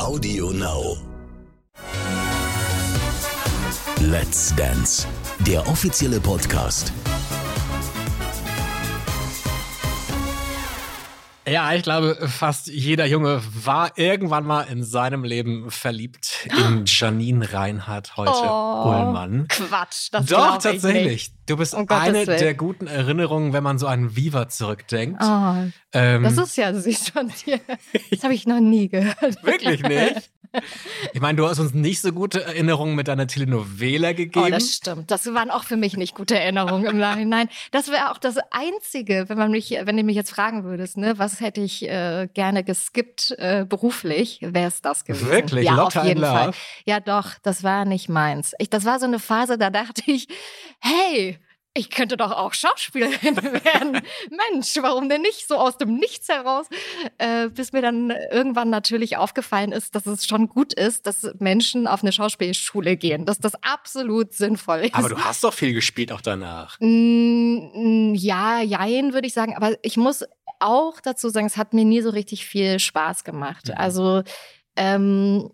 Audio Now. Let's Dance, der offizielle Podcast. Ja, ich glaube, fast jeder Junge war irgendwann mal in seinem Leben verliebt in Janine Reinhardt, heute Oh, Ullmann. Quatsch, das Doch, tatsächlich. Du bist Um eine der guten Erinnerungen, wenn man so an Viva zurückdenkt. Oh, ähm, das ist ja süß von dir. Das habe ich noch nie gehört. wirklich nicht. Ich meine, du hast uns nicht so gute Erinnerungen mit deiner Telenovela gegeben. Oh, das stimmt. Das waren auch für mich nicht gute Erinnerungen im Nachhinein. Das wäre auch das Einzige, wenn man mich, wenn du mich jetzt fragen würdest, ne, was hätte ich äh, gerne geskippt äh, beruflich, wäre es das gewesen. Wirklich? Ja, Lotta auf jeden Fall. Ja, doch, das war nicht meins. Ich, das war so eine Phase, da dachte ich, hey, ich könnte doch auch Schauspielerin werden. Mensch, warum denn nicht? So aus dem Nichts heraus. Äh, bis mir dann irgendwann natürlich aufgefallen ist, dass es schon gut ist, dass Menschen auf eine Schauspielschule gehen. Dass das absolut sinnvoll ist. Aber du hast doch viel gespielt auch danach. Mm, Ja, jein, würde ich sagen. Aber ich muss auch dazu sagen, es hat mir nie so richtig viel Spaß gemacht. Mhm. Also ähm,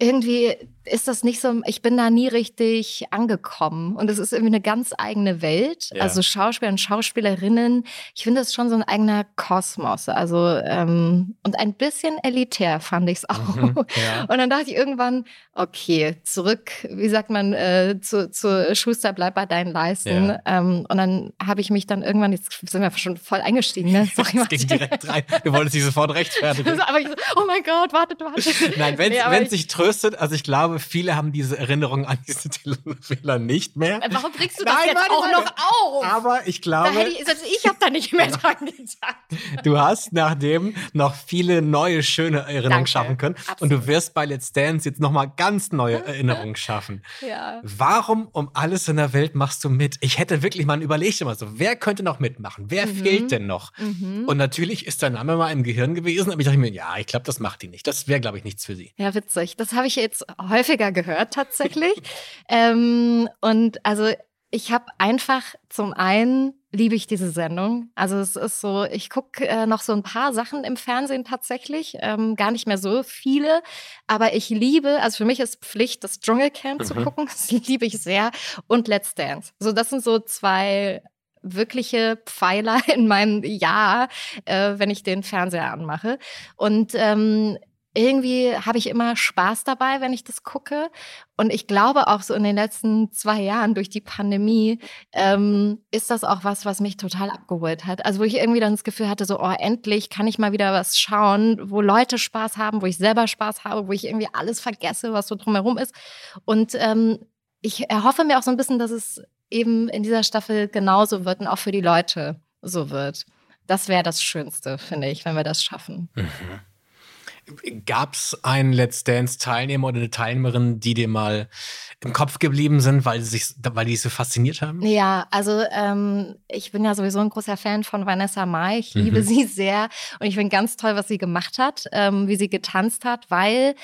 irgendwie ist das nicht so, ich bin da nie richtig angekommen. Und es ist irgendwie eine ganz eigene Welt. Ja. Also Schauspieler und Schauspielerinnen, ich finde das schon so ein eigener Kosmos. Also ähm, und ein bisschen elitär fand ich es auch. Mhm, ja. Und dann dachte ich irgendwann, okay, zurück, wie sagt man, äh, zu, zu Schuster, bleib bei deinen Leisten. Ja. Ähm, und dann habe ich mich dann irgendwann, jetzt sind wir schon voll eingestiegen, ne? Sorry, Es ging direkt rein. Du wolltest dich sofort rechtfertigen. Aber ich so, oh mein Gott, wartet, wartet. Nein, wenn Nee, es ich- sich tröstet, also ich glaube, viele haben diese Erinnerung an diese Telenovela nicht mehr. Warum bringst du das Nein, jetzt warte, auch warte. noch auf? Aber ich glaube, ich, selbst ich habe da nicht mehr dran gedacht. du hast nachdem noch viele neue, schöne Erinnerungen Danke. schaffen können. Und Absolut. du wirst bei Let's Dance jetzt nochmal ganz neue Erinnerungen schaffen. Ja. Warum um alles in der Welt machst du mit? Ich hätte wirklich mal überlegt immer so, wer könnte noch mitmachen? Wer Mhm. fehlt denn noch? Mhm. Und natürlich ist dein Name mal im Gehirn gewesen, aber ich dachte mir, ja, ich glaube, das macht die nicht. Das wäre, glaube ich, nichts für sie. Ja, witzig. Das habe ich jetzt häufiger gehört tatsächlich. ähm, und also ich habe einfach zum einen liebe ich diese Sendung. Also es ist so, ich gucke äh, noch so ein paar Sachen im Fernsehen tatsächlich, ähm, gar nicht mehr so viele, aber ich liebe, also für mich ist Pflicht, das Dschungelcamp zu Mhm. gucken. Das liebe ich sehr. Und Let's Dance. So, das sind so zwei wirkliche Pfeiler in meinem Jahr, äh, wenn ich den Fernseher anmache. Und ähm, irgendwie habe ich immer Spaß dabei, wenn ich das gucke. Und ich glaube auch so in den letzten zwei Jahren durch die Pandemie ähm, ist das auch was, was mich total abgeholt hat. Also wo ich irgendwie dann das Gefühl hatte, so, oh, endlich kann ich mal wieder was schauen, wo Leute Spaß haben, wo ich selber Spaß habe, wo ich irgendwie alles vergesse, was so drumherum ist. Und ähm, ich erhoffe mir auch so ein bisschen, dass es eben in dieser Staffel genauso wird und auch für die Leute so wird. Das wäre das Schönste, finde ich, wenn wir das schaffen. Gab es einen Let's Dance-Teilnehmer oder eine Teilnehmerin, die dir mal im Kopf geblieben sind, weil, sie sich, weil die so fasziniert haben? Ja, also ähm, ich bin ja sowieso ein großer Fan von Vanessa Mai. Ich liebe Mhm. sie sehr und ich finde ganz toll, was sie gemacht hat, ähm, wie sie getanzt hat, weil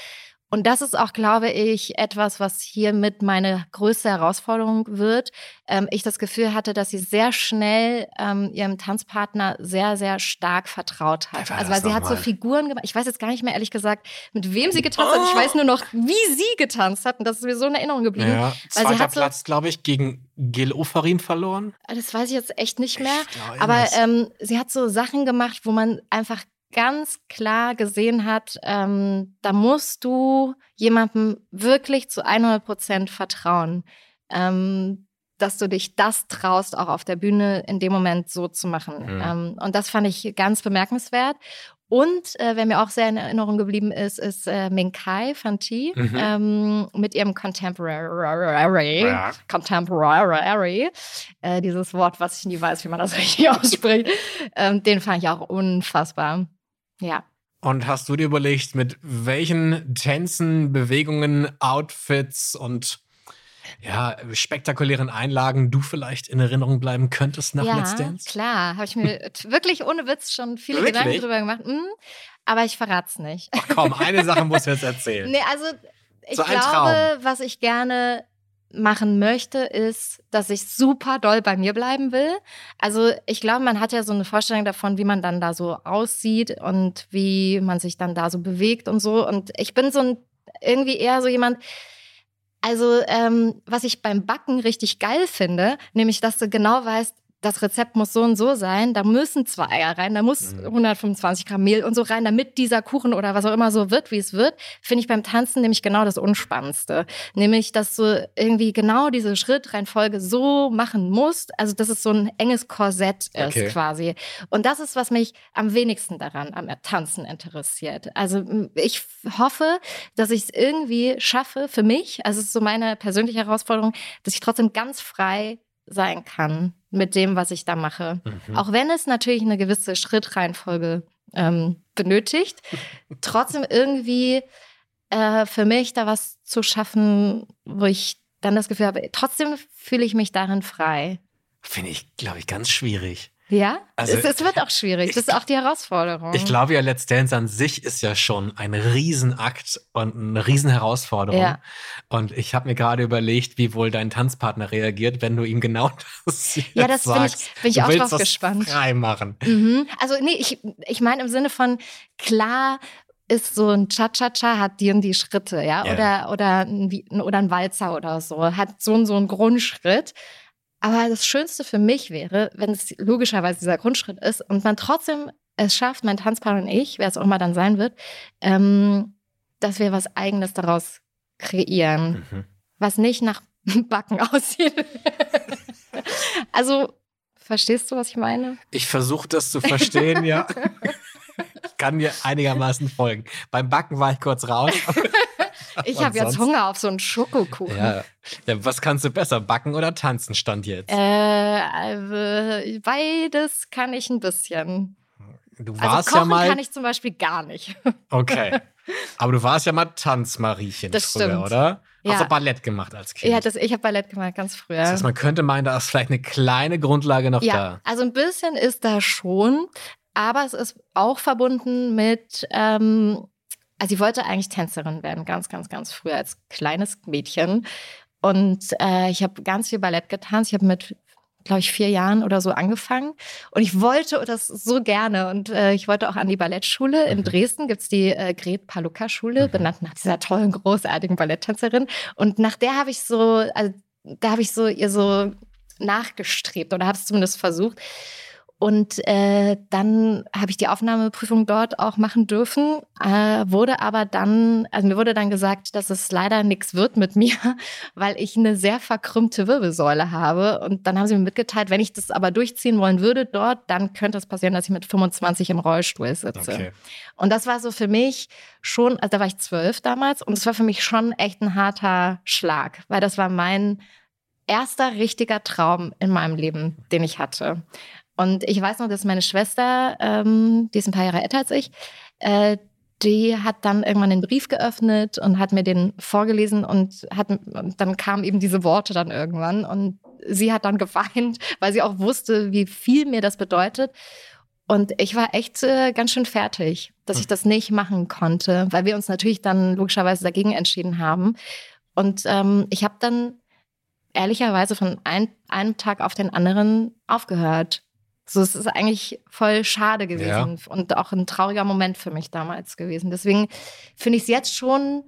und das ist auch, glaube ich, etwas, was hier mit meine größte Herausforderung wird. Ähm, ich das Gefühl hatte, dass sie sehr schnell ähm, ihrem Tanzpartner sehr, sehr stark vertraut hat. Also weil sie hat so nochmal? Figuren gemacht. Ich weiß jetzt gar nicht mehr ehrlich gesagt, mit wem sie getanzt hat. Ich weiß nur noch, wie sie getanzt hat. Und das ist mir so in Erinnerung geblieben. Ja, Weil sie zweiter so- Platz, glaube ich, gegen Gil Ofarim verloren. Das weiß ich jetzt echt nicht mehr. Aber ähm, sie hat so Sachen gemacht, wo man einfach ganz klar gesehen hat, ähm, da musst du jemandem wirklich zu 100 Prozent vertrauen, ähm, dass du dich das traust, auch auf der Bühne in dem Moment so zu machen. Mhm. Ähm, und das fand ich ganz bemerkenswert. Und äh, wer mir auch sehr in Erinnerung geblieben ist, ist äh, Minkai Fanti Mhm. ähm, mit ihrem Contemporary. Ja. Contemporary, äh, dieses Wort, was ich nie weiß, wie man das richtig ausspricht, ähm, den fand ich auch unfassbar. Ja. Und hast du dir überlegt, mit welchen Tänzen, Bewegungen, Outfits und ja, spektakulären Einlagen du vielleicht in Erinnerung bleiben könntest nach ja, Let's Dance? klar. Habe ich mir wirklich ohne Witz schon viele Wirklich? Gedanken drüber gemacht. Hm, aber ich verrat's nicht. Ach komm, eine Sache musst du jetzt erzählen. Nee, also ich So glaube, was ich gerne machen möchte, ist, dass ich super doll bei mir bleiben will. Also ich glaube, man hat ja so eine Vorstellung davon, wie man dann da so aussieht und wie man sich dann da so bewegt und so. Und ich bin so ein, irgendwie eher so jemand, also ähm, was ich beim Backen richtig geil finde, nämlich dass du genau weißt, das Rezept muss so und so sein, da müssen zwei Eier rein, da muss 125 mhm. Gramm Mehl und so rein, damit dieser Kuchen oder was auch immer so wird, wie es wird, finde ich beim Tanzen nämlich genau das Unspannendste. Nämlich, dass du irgendwie genau diese Schrittreihenfolge so machen musst, also dass es so ein enges Korsett ist okay. quasi. Und das ist, was mich am wenigsten daran am Tanzen interessiert. Also ich hoffe, dass ich es irgendwie schaffe für mich, also es ist so meine persönliche Herausforderung, dass ich trotzdem ganz frei sein kann mit dem, was ich da mache. Mhm. Auch wenn es natürlich eine gewisse Schrittreihenfolge ähm, benötigt, trotzdem irgendwie äh, für mich da was zu schaffen, wo ich dann das Gefühl habe, trotzdem fühle ich mich darin frei. Finde ich, glaube ich, ganz schwierig. Ja, also, es, es, wird auch schwierig. Ich, das ist auch die Herausforderung. Ich glaube ja, Let's Dance an sich ist ja schon ein Riesenakt und eine Riesenherausforderung. Ja. Und ich habe mir gerade überlegt, wie wohl dein Tanzpartner reagiert, wenn du ihm genau das Ja, das bin ich, bin ich auch drauf gespannt. Frei machen. Mhm. Also nee, ich, ich meine im Sinne von klar ist so ein Cha-Cha-Cha, hat die und die Schritte, ja, ja. oder, oder, ein, oder ein Walzer oder so, hat so und so einen Grundschritt. Aber das Schönste für mich wäre, wenn es logischerweise dieser Grundschritt ist und man trotzdem es schafft, mein Tanzpartner und ich, wer es auch immer dann sein wird, ähm, dass wir was Eigenes daraus kreieren, mhm. was nicht nach Backen aussieht. also, verstehst du, was ich meine? Ich versuche das zu verstehen, ja. ich kann dir einigermaßen folgen. Beim Backen war ich kurz raus. Ich habe jetzt Hunger auf so einen Schokokuchen. Ja. ja. was kannst du besser, backen oder tanzen, stand jetzt? Äh, beides kann ich ein bisschen. Du also warst also kochen ja mal. kann ich zum Beispiel gar nicht. Okay. Aber du warst ja mal Tanzmariechen das früher, stimmt. oder? Ja. Hast du Ballett gemacht als Kind? Ja, das, ich habe Ballett gemacht, ganz früher. Das heißt, man könnte meinen, da ist vielleicht eine kleine Grundlage noch ja, da. Also ein bisschen ist da schon, aber es ist auch verbunden mit ähm, also ich wollte eigentlich Tänzerin werden, ganz, ganz, ganz früh als kleines Mädchen. Und äh, ich habe ganz viel Ballett getanzt. Ich habe mit, glaube ich, vier Jahren oder so angefangen. Und ich wollte das so gerne. Und äh, ich wollte auch an die Ballettschule. In mhm. Dresden gibt es die äh, Gret Paluca-Schule, mhm. benannt nach dieser tollen, großartigen Balletttänzerin. Und nach der habe ich so, also da habe ich so ihr so nachgestrebt oder habe es zumindest versucht. Und äh, dann habe ich die Aufnahmeprüfung dort auch machen dürfen, äh, wurde aber dann, also mir wurde dann gesagt, dass es leider nichts wird mit mir, weil ich eine sehr verkrümmte Wirbelsäule habe. Und dann haben sie mir mitgeteilt, wenn ich das aber durchziehen wollen würde dort, dann könnte es passieren, dass ich mit 25 im Rollstuhl sitze. Okay. Und das war so für mich schon, also da war ich zwölf damals, und es war für mich schon echt ein harter Schlag, weil das war mein erster richtiger Traum in meinem Leben, den ich hatte. Und ich weiß noch, dass meine Schwester, ähm, die ist ein paar Jahre älter als ich, äh, die hat dann irgendwann den Brief geöffnet und hat mir den vorgelesen und, hat, und dann kamen eben diese Worte dann irgendwann und sie hat dann geweint, weil sie auch wusste, wie viel mir das bedeutet. Und ich war echt äh, ganz schön fertig, dass ich hm. das nicht machen konnte, weil wir uns natürlich dann logischerweise dagegen entschieden haben. Und ähm, ich habe dann ehrlicherweise von ein, einem Tag auf den anderen aufgehört. So, es ist eigentlich voll schade gewesen ja. und auch ein trauriger Moment für mich damals gewesen. Deswegen finde ich es jetzt schon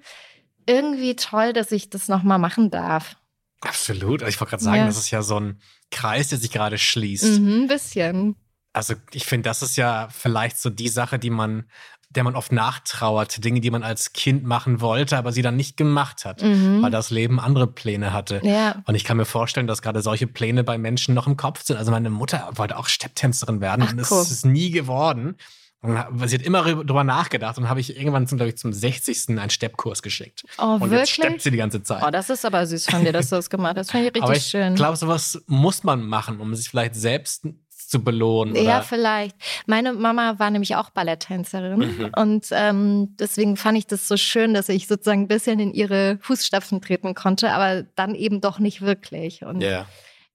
irgendwie toll, dass ich das nochmal machen darf. Absolut. Also ich wollte gerade sagen, ja. das ist ja so ein Kreis, der sich gerade schließt. Mhm, ein bisschen. Also ich finde, das ist ja vielleicht so die Sache, die man der man oft nachtrauert. Dinge, die man als Kind machen wollte, aber sie dann nicht gemacht hat, mhm. weil das Leben andere Pläne hatte. Ja. Und ich kann mir vorstellen, dass gerade solche Pläne bei Menschen noch im Kopf sind. Also meine Mutter wollte auch Stepptänzerin werden Ach, und cool. ist es nie geworden. Und sie hat immer darüber nachgedacht und habe ich irgendwann zum, ich, zum 60. einen Steppkurs geschickt. Oh, und wirklich? jetzt steppt sie die ganze Zeit. Oh, das ist aber süß von dir, dass du das gemacht hast. Das finde ich richtig aber ich schön. Ich glaube, sowas muss man machen, um sich vielleicht selbst zu belohnen. Oder? Ja, vielleicht. Meine Mama war nämlich auch Balletttänzerin mhm. und ähm, deswegen fand ich das so schön, dass ich sozusagen ein bisschen in ihre Fußstapfen treten konnte, aber dann eben doch nicht wirklich. Und, yeah.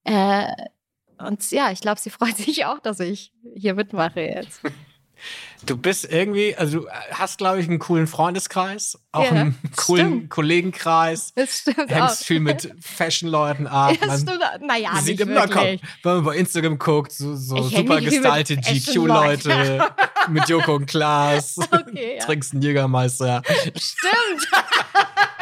äh, und ja, ich glaube, sie freut sich auch, dass ich hier mitmache jetzt. Du bist irgendwie, also du hast, glaube ich, einen coolen Freundeskreis, auch ja, einen coolen stimmt. Kollegenkreis. Das stimmt Hängst auch. viel mit Fashion-Leuten ab. Ja, das stimmt. Naja, sieht nicht immer. Komm, wenn man bei Instagram guckt, so, so super gestaltet GQ-Leute mit Joko und Klaas. Okay, ja. Trinkst einen Jägermeister. Stimmt.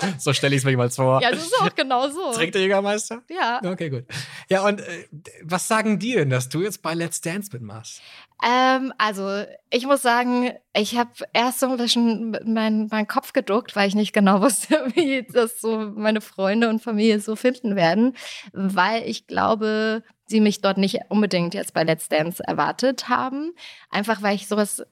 so stelle ich es mir mal vor. Ja, das ist auch genau so. Trinkt der Jägermeister? Ja. Okay, gut. Ja, und äh, was sagen die denn, dass du jetzt bei Let's Dance mitmachst? Ähm, also, ich muss sagen, ich habe erst so ein bisschen meinen mein Kopf geduckt, weil ich nicht genau wusste, wie das so meine Freunde und Familie so finden werden, weil ich glaube, sie mich dort nicht unbedingt jetzt bei Let's Dance erwartet haben. Einfach weil ich sowas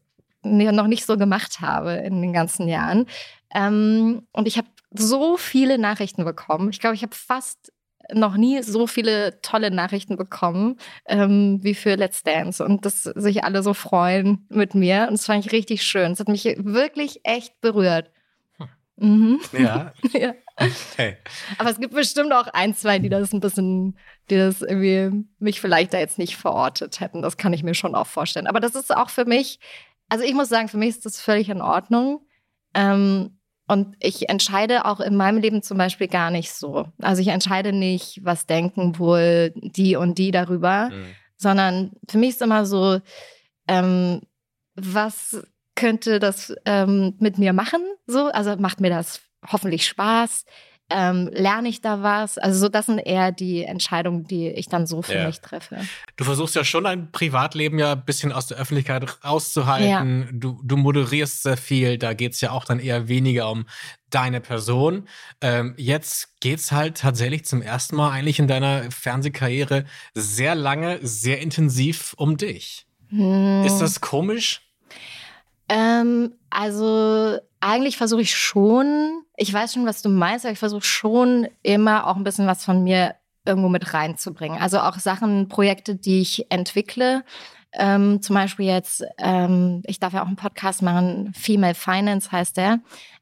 noch nicht so gemacht habe in den ganzen Jahren. Ähm, und ich habe so viele Nachrichten bekommen. Ich glaube, ich habe fast noch nie so viele tolle Nachrichten bekommen ähm, wie für Let's Dance und dass sich alle so freuen mit mir. Und das fand ich richtig schön. Es hat mich wirklich echt berührt. Mhm. Ja. ja. Okay. Aber es gibt bestimmt auch ein, zwei, die das ein bisschen, die das irgendwie mich vielleicht da jetzt nicht verortet hätten. Das kann ich mir schon auch vorstellen. Aber das ist auch für mich, also ich muss sagen, für mich ist das völlig in Ordnung. Ähm, und ich entscheide auch in meinem Leben zum Beispiel gar nicht so. Also ich entscheide nicht, was denken wohl die und die darüber, mhm. sondern für mich ist immer so, ähm, was könnte das ähm, mit mir machen? So, also macht mir das hoffentlich Spaß? Ähm, lerne ich da was? Also so, das sind eher die Entscheidungen, die ich dann so für ja. mich treffe. Du versuchst ja schon dein Privatleben ja ein bisschen aus der Öffentlichkeit rauszuhalten. Ja. Du, du moderierst sehr viel, da geht es ja auch dann eher weniger um deine Person. Ähm, jetzt geht es halt tatsächlich zum ersten Mal eigentlich in deiner Fernsehkarriere sehr lange, sehr intensiv um dich. Hm. Ist das komisch? Ähm, also eigentlich versuche ich schon, ich weiß schon, was du meinst, aber ich versuche schon immer auch ein bisschen was von mir irgendwo mit reinzubringen. Also auch Sachen, Projekte, die ich entwickle. Ähm, zum Beispiel jetzt, ähm, ich darf ja auch einen Podcast machen, Female Finance heißt der.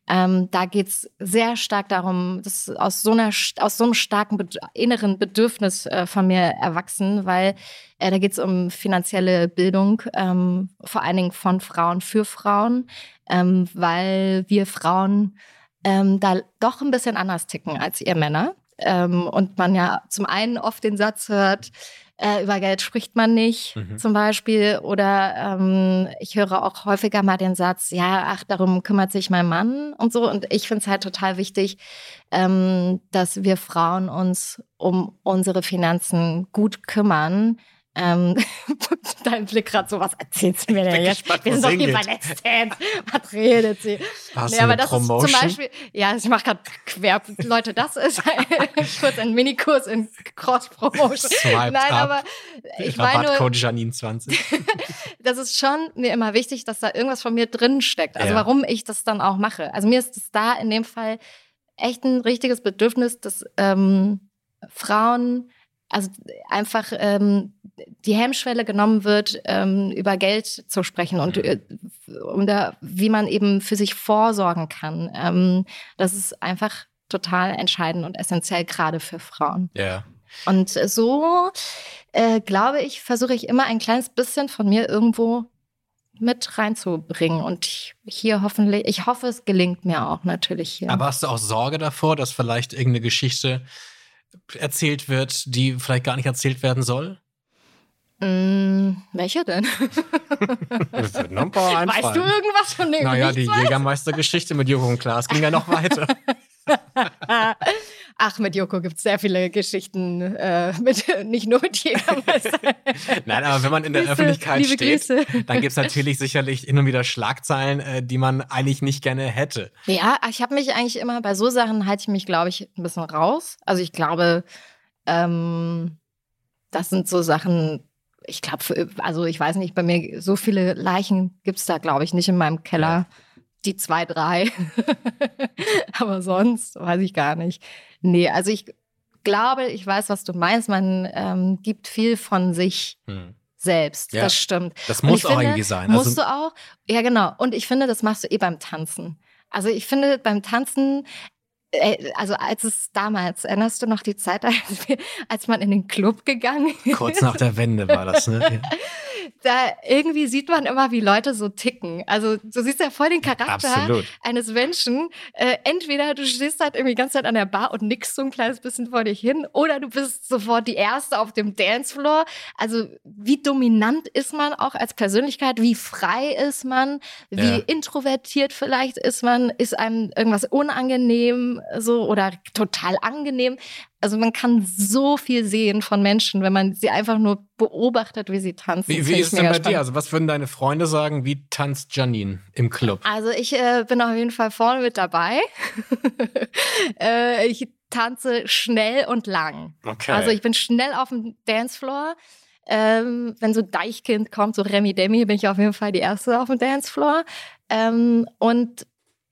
Ähm, da geht es sehr stark darum, das aus so, einer, aus so einem starken Bed inneren Bedürfnis äh, von mir erwachsen, weil äh, da geht es um finanzielle Bildung, ähm, vor allen Dingen von Frauen für Frauen, ähm, weil wir Frauen ähm, da doch ein bisschen anders ticken als ihr Männer. Ähm, und man ja zum einen oft den Satz hört, äh, über Geld spricht man nicht, mhm. zum Beispiel. Oder ähm, ich höre auch häufiger mal den Satz, ja, ach, darum kümmert sich mein Mann und so. Und ich finde es halt total wichtig, ähm, dass wir Frauen uns um unsere Finanzen gut kümmern ähm, dein Blick gerade so, was erzählst du mir denn jetzt? Wir sind doch hier bei Let's Dance. Was redet sie? Hast nee, aber das Promotion? ist zum Beispiel, ja, ich mache gerade quer. Leute, das ist kurz ein Minikurs in Cross-Promotion. Nein, up. aber ich meine nur, Janine 20. das ist schon mir immer wichtig, dass da irgendwas von mir drin steckt. Also ja. warum ich das dann auch mache. Also mir ist es da in dem Fall echt ein richtiges Bedürfnis, dass ähm, Frauen also einfach ähm, die Hemmschwelle genommen wird, ähm, über Geld zu sprechen und äh, um da, wie man eben für sich vorsorgen kann. Ähm, das ist einfach total entscheidend und essentiell, gerade für Frauen. Ja. Und so, äh, glaube ich, versuche ich immer ein kleines bisschen von mir irgendwo mit reinzubringen. Und hier hoffentlich, ich hoffe, es gelingt mir auch natürlich hier. Aber hast du auch Sorge davor, dass vielleicht irgendeine Geschichte erzählt wird, die vielleicht gar nicht erzählt werden soll? Mm, welche denn? das wird noch ein paar einfallen. Weißt du irgendwas von dem? Naja, die Jägermeister-Geschichte mit und Klaas ging ja noch weiter. Ach, mit Joko gibt es sehr viele Geschichten, äh, mit, nicht nur mit Jägermeister. Nein, aber wenn man in der Grüße, Öffentlichkeit steht, Grüße. dann gibt es natürlich sicherlich hin und wieder Schlagzeilen, äh, die man eigentlich nicht gerne hätte. Ja, ich habe mich eigentlich immer, bei so Sachen halte ich mich, glaube ich, ein bisschen raus. Also ich glaube, ähm, das sind so Sachen, ich glaube, also ich weiß nicht, bei mir so viele Leichen gibt es da, glaube ich, nicht in meinem Keller. Ja die zwei, drei. Aber sonst weiß ich gar nicht. Nee, also ich glaube, ich weiß, was du meinst. Man ähm, gibt viel von sich. Hm. Selbst, ja, das stimmt. Das muss auch finde, irgendwie sein. Also musst du auch, ja genau. Und ich finde, das machst du eh beim Tanzen. Also ich finde, beim Tanzen äh, also als es damals, erinnerst du noch die Zeit, als, wir, als man in den Club gegangen ist? Kurz nach der Wende war das, ne? Da irgendwie sieht man immer, wie Leute so ticken. Also du siehst ja voll den Charakter Absolut. eines Menschen. Äh, entweder du stehst halt irgendwie die ganze Zeit an der Bar und nickst so ein kleines bisschen vor dich hin, oder du bist sofort die Erste auf dem Dancefloor. Also wie dominant ist man auch als Persönlichkeit? Wie frei ist man? Wie ja. introvertiert vielleicht ist man? Ist einem irgendwas unangenehm so oder total angenehm? Also man kann so viel sehen von Menschen, wenn man sie einfach nur beobachtet, wie sie tanzen. Wie, wie ist es denn bei spannend. dir? Also was würden deine Freunde sagen? Wie tanzt Janine im Club? Also ich äh, bin auf jeden Fall vorne mit dabei. äh, ich tanze schnell und lang. Okay. Also ich bin schnell auf dem Dancefloor. Ähm, wenn so Deichkind kommt, so Remi Demi, bin ich auf jeden Fall die Erste auf dem Dancefloor. Ähm, und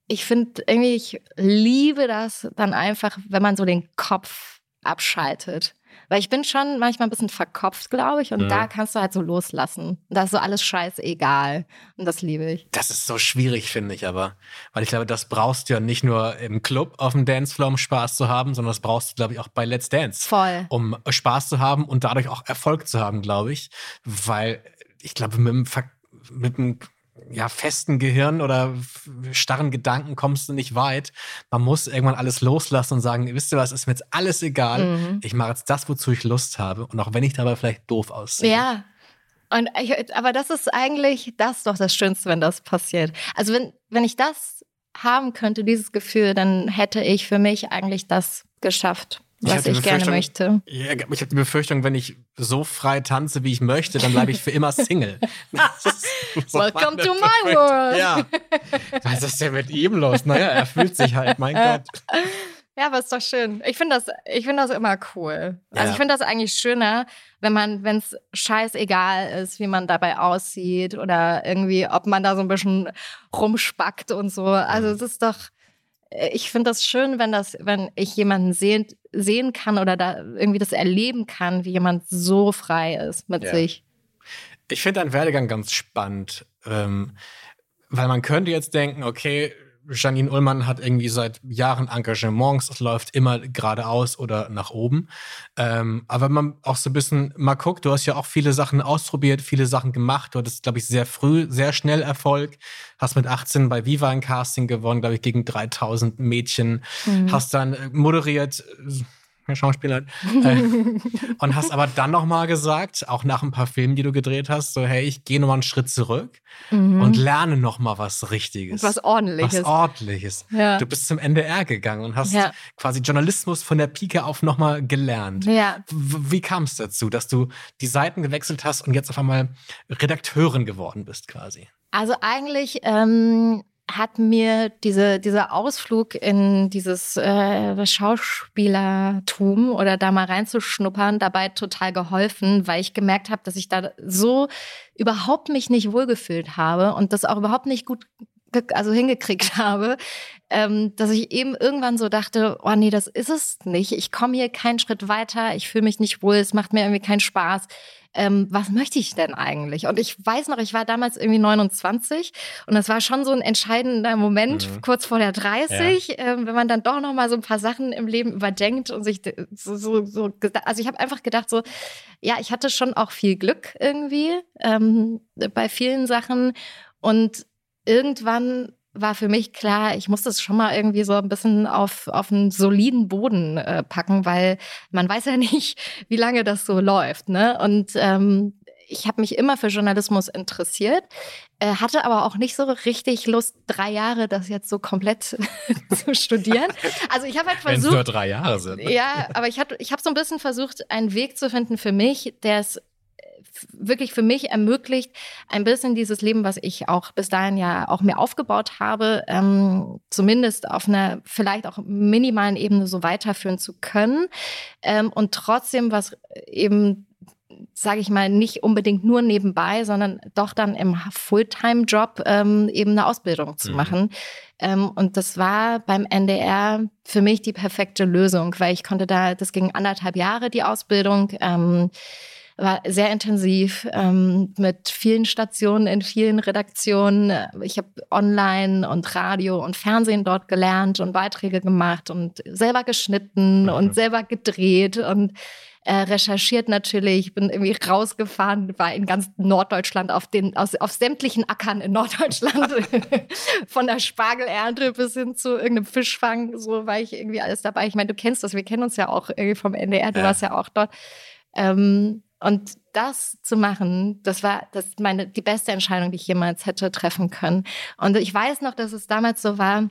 ich finde irgendwie, ich liebe das dann einfach, wenn man so den Kopf abschaltet. Weil ich bin schon manchmal ein bisschen verkopft, glaube ich, und ja. da kannst du halt so loslassen. Da ist so alles scheißegal. Und das liebe ich. Das ist so schwierig, finde ich aber. Weil ich glaube, das brauchst du ja nicht nur im Club auf dem Dancefloor, um Spaß zu haben, sondern das brauchst du, glaube ich, auch bei Let's Dance. Voll. Um Spaß zu haben und dadurch auch Erfolg zu haben, glaube ich. Weil ich glaube, mit dem, Ver mit dem ja, festen Gehirn oder starren Gedanken kommst du nicht weit. Man muss irgendwann alles loslassen und sagen, wisst ihr was, ist mir jetzt alles egal. Mhm. Ich mache jetzt das, wozu ich Lust habe. Und auch wenn ich dabei vielleicht doof aussehe. Ja. Und ich, aber das ist eigentlich das doch das Schönste, wenn das passiert. Also wenn, wenn ich das haben könnte, dieses Gefühl, dann hätte ich für mich eigentlich das geschafft was ich, ich gerne möchte. Ja, ich habe die Befürchtung, wenn ich so frei tanze, wie ich möchte, dann bleibe ich für immer Single. Welcome to my world. Ja. Was ist denn mit ihm los? Naja, er fühlt sich halt, mein Gott. Ja, aber ist doch schön. Ich finde das, ich das immer cool. Also ja. ich finde das eigentlich schöner, wenn man, wenn es scheißegal ist, wie man dabei aussieht oder irgendwie, ob man da so ein bisschen rumspackt und so. Also mhm. es ist doch, ich finde das schön, wenn das, wenn ich jemanden sehen, sehen kann oder da irgendwie das erleben kann, wie jemand so frei ist mit ja. sich. Ich finde deinen Werdegang ganz spannend, ähm, weil man könnte jetzt denken, okay, Janine Ullmann hat irgendwie seit Jahren Engagements, es läuft immer geradeaus oder nach oben. Ähm, aber wenn man auch so ein bisschen mal guckt, du hast ja auch viele Sachen ausprobiert, viele Sachen gemacht. Du hattest, glaube ich, sehr früh, sehr schnell Erfolg. Hast mit 18 bei Viva ein Casting gewonnen, glaube ich, gegen 3000 Mädchen. Mhm. Hast dann moderiert Schauspieler. äh, und hast aber dann nochmal gesagt, auch nach ein paar Filmen, die du gedreht hast, so hey, ich gehe nochmal einen Schritt zurück mhm. und lerne nochmal was Richtiges. Was Ordentliches. Was Ordentliches. Ja. Du bist zum NDR gegangen und hast ja. quasi Journalismus von der Pike auf nochmal gelernt. Ja. Wie kam es dazu, dass du die Seiten gewechselt hast und jetzt auf einmal Redakteurin geworden bist quasi? Also eigentlich ähm, hat mir diese, dieser Ausflug in dieses äh, Schauspielertum oder da mal reinzuschnuppern dabei total geholfen, weil ich gemerkt habe, dass ich da so überhaupt mich nicht wohlgefühlt habe und das auch überhaupt nicht gut also hingekriegt habe, ähm, dass ich eben irgendwann so dachte, oh nee, das ist es nicht. Ich komme hier keinen Schritt weiter, ich fühle mich nicht wohl, es macht mir irgendwie keinen Spaß ähm, was möchte ich denn eigentlich? Und ich weiß noch, ich war damals irgendwie 29 und das war schon so ein entscheidender Moment, mhm. kurz vor der 30, ja. ähm, wenn man dann doch noch mal so ein paar Sachen im Leben überdenkt und sich so, so, so also ich habe einfach gedacht so, ja, ich hatte schon auch viel Glück irgendwie ähm, bei vielen Sachen und irgendwann war für mich klar, ich muss das schon mal irgendwie so ein bisschen auf, auf einen soliden Boden äh, packen, weil man weiß ja nicht, wie lange das so läuft. Ne? Und ähm, ich habe mich immer für Journalismus interessiert, äh, hatte aber auch nicht so richtig Lust, drei Jahre das jetzt so komplett zu studieren. Also ich habe halt versucht. Wenn nur drei Jahre sind. Ja, aber ich habe ich hab so ein bisschen versucht, einen Weg zu finden für mich, der es wirklich für mich ermöglicht, ein bisschen dieses Leben, was ich auch bis dahin ja auch mir aufgebaut habe, ähm, zumindest auf einer vielleicht auch minimalen Ebene so weiterführen zu können ähm, und trotzdem was eben sage ich mal, nicht unbedingt nur nebenbei, sondern doch dann im Fulltime-Job ähm, eben eine Ausbildung zu mhm. machen. Ähm, und das war beim NDR für mich die perfekte Lösung, weil ich konnte da, das ging anderthalb Jahre, die Ausbildung. Ähm, war sehr intensiv ähm, mit vielen Stationen in vielen Redaktionen. Ich habe online und Radio und Fernsehen dort gelernt und Beiträge gemacht und selber geschnitten mhm. und selber gedreht und äh, recherchiert natürlich, bin irgendwie rausgefahren, war in ganz Norddeutschland auf den, aus, auf sämtlichen Ackern in Norddeutschland. Von der Spargelernte bis hin zu irgendeinem Fischfang, so war ich irgendwie alles dabei. Ich meine, du kennst das, wir kennen uns ja auch irgendwie vom NDR, du ja. warst ja auch dort. Ähm, und das zu machen, das war das meine die beste Entscheidung, die ich jemals hätte treffen können. Und ich weiß noch, dass es damals so war,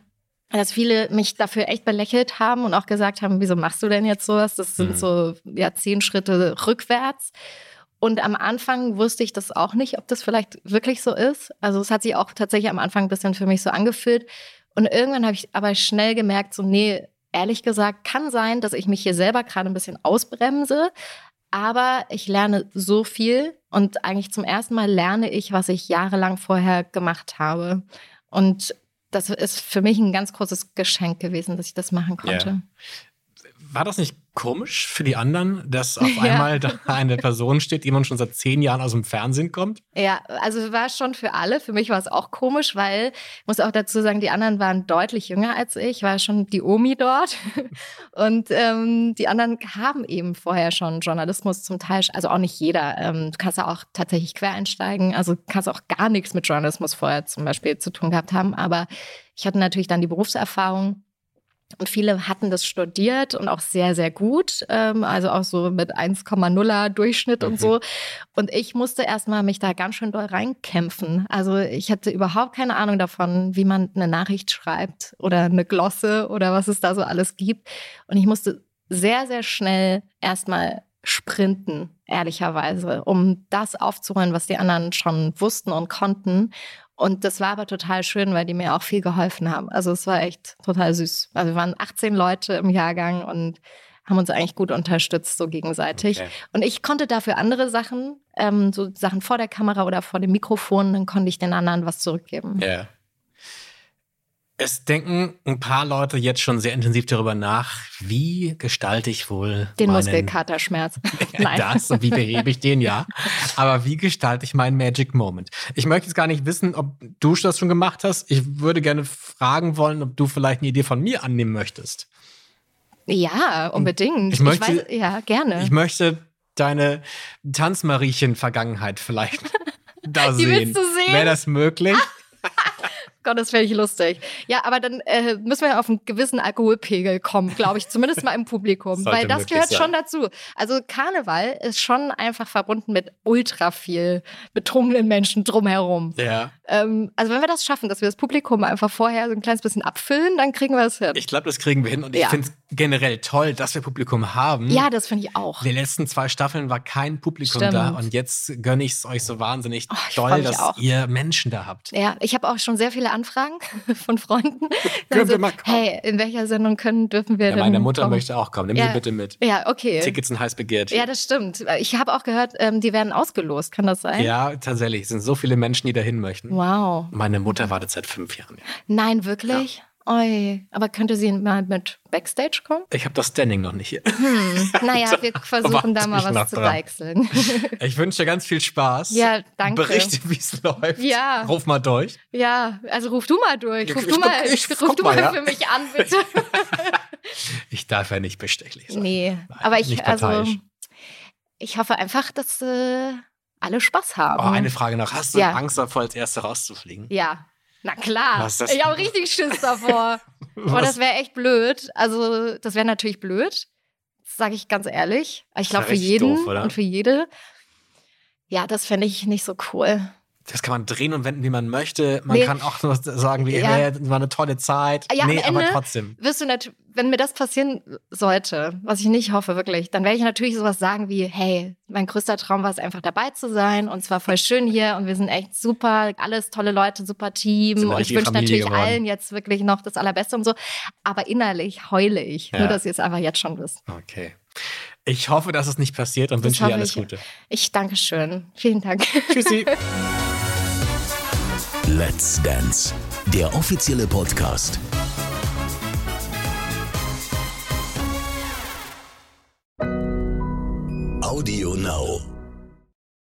dass viele mich dafür echt belächelt haben und auch gesagt haben, wieso machst du denn jetzt sowas? Das sind mhm. so ja zehn Schritte rückwärts. Und am Anfang wusste ich das auch nicht, ob das vielleicht wirklich so ist. Also es hat sich auch tatsächlich am Anfang ein bisschen für mich so angefühlt. Und irgendwann habe ich aber schnell gemerkt, so nee, ehrlich gesagt, kann sein, dass ich mich hier selber gerade ein bisschen ausbremse. Aber ich lerne so viel und eigentlich zum ersten Mal lerne ich, was ich jahrelang vorher gemacht habe. Und das ist für mich ein ganz großes Geschenk gewesen, dass ich das machen konnte. Yeah. War das nicht komisch für die anderen, dass auf ja. einmal da eine Person steht, die man schon seit zehn Jahren aus dem Fernsehen kommt? Ja, also war schon für alle. Für mich war es auch komisch, weil ich muss auch dazu sagen, die anderen waren deutlich jünger als ich, war schon die Omi dort. Und ähm, die anderen haben eben vorher schon Journalismus zum Teil, also auch nicht jeder. Ähm, du kannst ja auch tatsächlich quer einsteigen, also kannst auch gar nichts mit Journalismus vorher zum Beispiel zu tun gehabt haben. Aber ich hatte natürlich dann die Berufserfahrung und viele hatten das studiert und auch sehr, sehr gut. Ähm, also auch so mit 1,0er Durchschnitt mhm. und so. Und ich musste erstmal mich da ganz schön doll reinkämpfen. Also ich hatte überhaupt keine Ahnung davon, wie man eine Nachricht schreibt oder eine Glosse oder was es da so alles gibt. Und ich musste sehr, sehr schnell erstmal sprinten, ehrlicherweise, um das aufzuholen, was die anderen schon wussten und konnten. Und das war aber total schön, weil die mir auch viel geholfen haben. Also es war echt total süß. Also wir waren 18 Leute im Jahrgang und haben uns eigentlich gut unterstützt, so gegenseitig. Okay. Und ich konnte dafür andere Sachen, ähm, so Sachen vor der Kamera oder vor dem Mikrofon, dann konnte ich den anderen was zurückgeben. Ja. Yeah. Es denken ein paar Leute jetzt schon sehr intensiv darüber nach, wie gestalte ich wohl den meinen, Muskelkaterschmerz. Nein. das und wie behebe ich den, ja. Aber wie gestalte ich meinen Magic Moment? Ich möchte jetzt gar nicht wissen, ob du das schon gemacht hast. Ich würde gerne fragen wollen, ob du vielleicht eine Idee von mir annehmen möchtest. Ja, unbedingt. Ich, möchte, ich weiß, ja, gerne. Ich möchte deine Tanzmariechen-Vergangenheit vielleicht da Die sehen. Willst du sehen? Wäre das möglich? Gott, das wäre ich lustig. Ja, aber dann äh, müssen wir auf einen gewissen Alkoholpegel kommen, glaube ich, zumindest mal im Publikum, weil das gehört sein. schon dazu. Also Karneval ist schon einfach verbunden mit ultra viel betrunkenen Menschen drumherum. Ja. Ähm, also wenn wir das schaffen, dass wir das Publikum einfach vorher so ein kleines bisschen abfüllen, dann kriegen wir es hin. Ich glaube, das kriegen wir hin und ja. ich finde es generell toll, dass wir Publikum haben. Ja, das finde ich auch. Die letzten zwei Staffeln war kein Publikum Stimmt. da und jetzt gönne ich es euch so wahnsinnig oh, toll, dass auch. ihr Menschen da habt. Ja, ich habe auch schon sehr viele Anfragen von Freunden. also, hey, in welcher Sendung können, dürfen wir ja, denn Meine Mutter kommen? möchte auch kommen. Nimm ja. sie bitte mit. Ja, okay. Tickets sind heiß begehrt. Ja, das stimmt. Ich habe auch gehört, ähm, die werden ausgelost. Kann das sein? Ja, tatsächlich. Es sind so viele Menschen, die dahin möchten. Wow. Meine Mutter wartet seit fünf Jahren. Nein, wirklich? Ja. Oi, aber könnte sie mal mit Backstage kommen? Ich habe das Standing noch nicht hier. Hm. Naja, wir versuchen da mal was zu deichseln. ich wünsche dir ganz viel Spaß. Ja, danke. Berichte, wie es läuft. Ja. Ruf mal durch. Ja, also ruf du mal durch. Ruf ich, du mal, ich, ich, ruf du mal, ja. für mich an, bitte. ich darf ja nicht bestechlich sein. Nee, Nein, aber ich, also, ich hoffe einfach, dass äh, alle Spaß haben. Oh, eine Frage noch. Hast du ja. Angst davor, als Erste rauszufliegen? Ja. Na klar. Ich habe richtig Schiss davor. Aber das wäre echt blöd. Also, das wäre natürlich blöd. Das sage ich ganz ehrlich. Ich glaube, für jeden doof, und für jede. Ja, das fände ich nicht so cool das kann man drehen und wenden, wie man möchte. Man nee. kann auch nur sagen, wie, ja. das war eine tolle Zeit. Ja, nee, aber trotzdem. Wirst du wenn mir das passieren sollte, was ich nicht hoffe, wirklich, dann werde ich natürlich sowas sagen wie, hey, mein größter Traum war es einfach dabei zu sein und zwar voll schön hier und wir sind echt super, alles tolle Leute, super Team und ich wünsche natürlich geworden. allen jetzt wirklich noch das Allerbeste und so. Aber innerlich heule ich, ja. nur dass ihr es einfach jetzt schon wisst. Okay. Ich hoffe, dass es nicht passiert und das wünsche dir alles ich. Gute. Ich danke schön. Vielen Dank. Tschüssi. Let's Dance, der offizielle Podcast. Audio Now.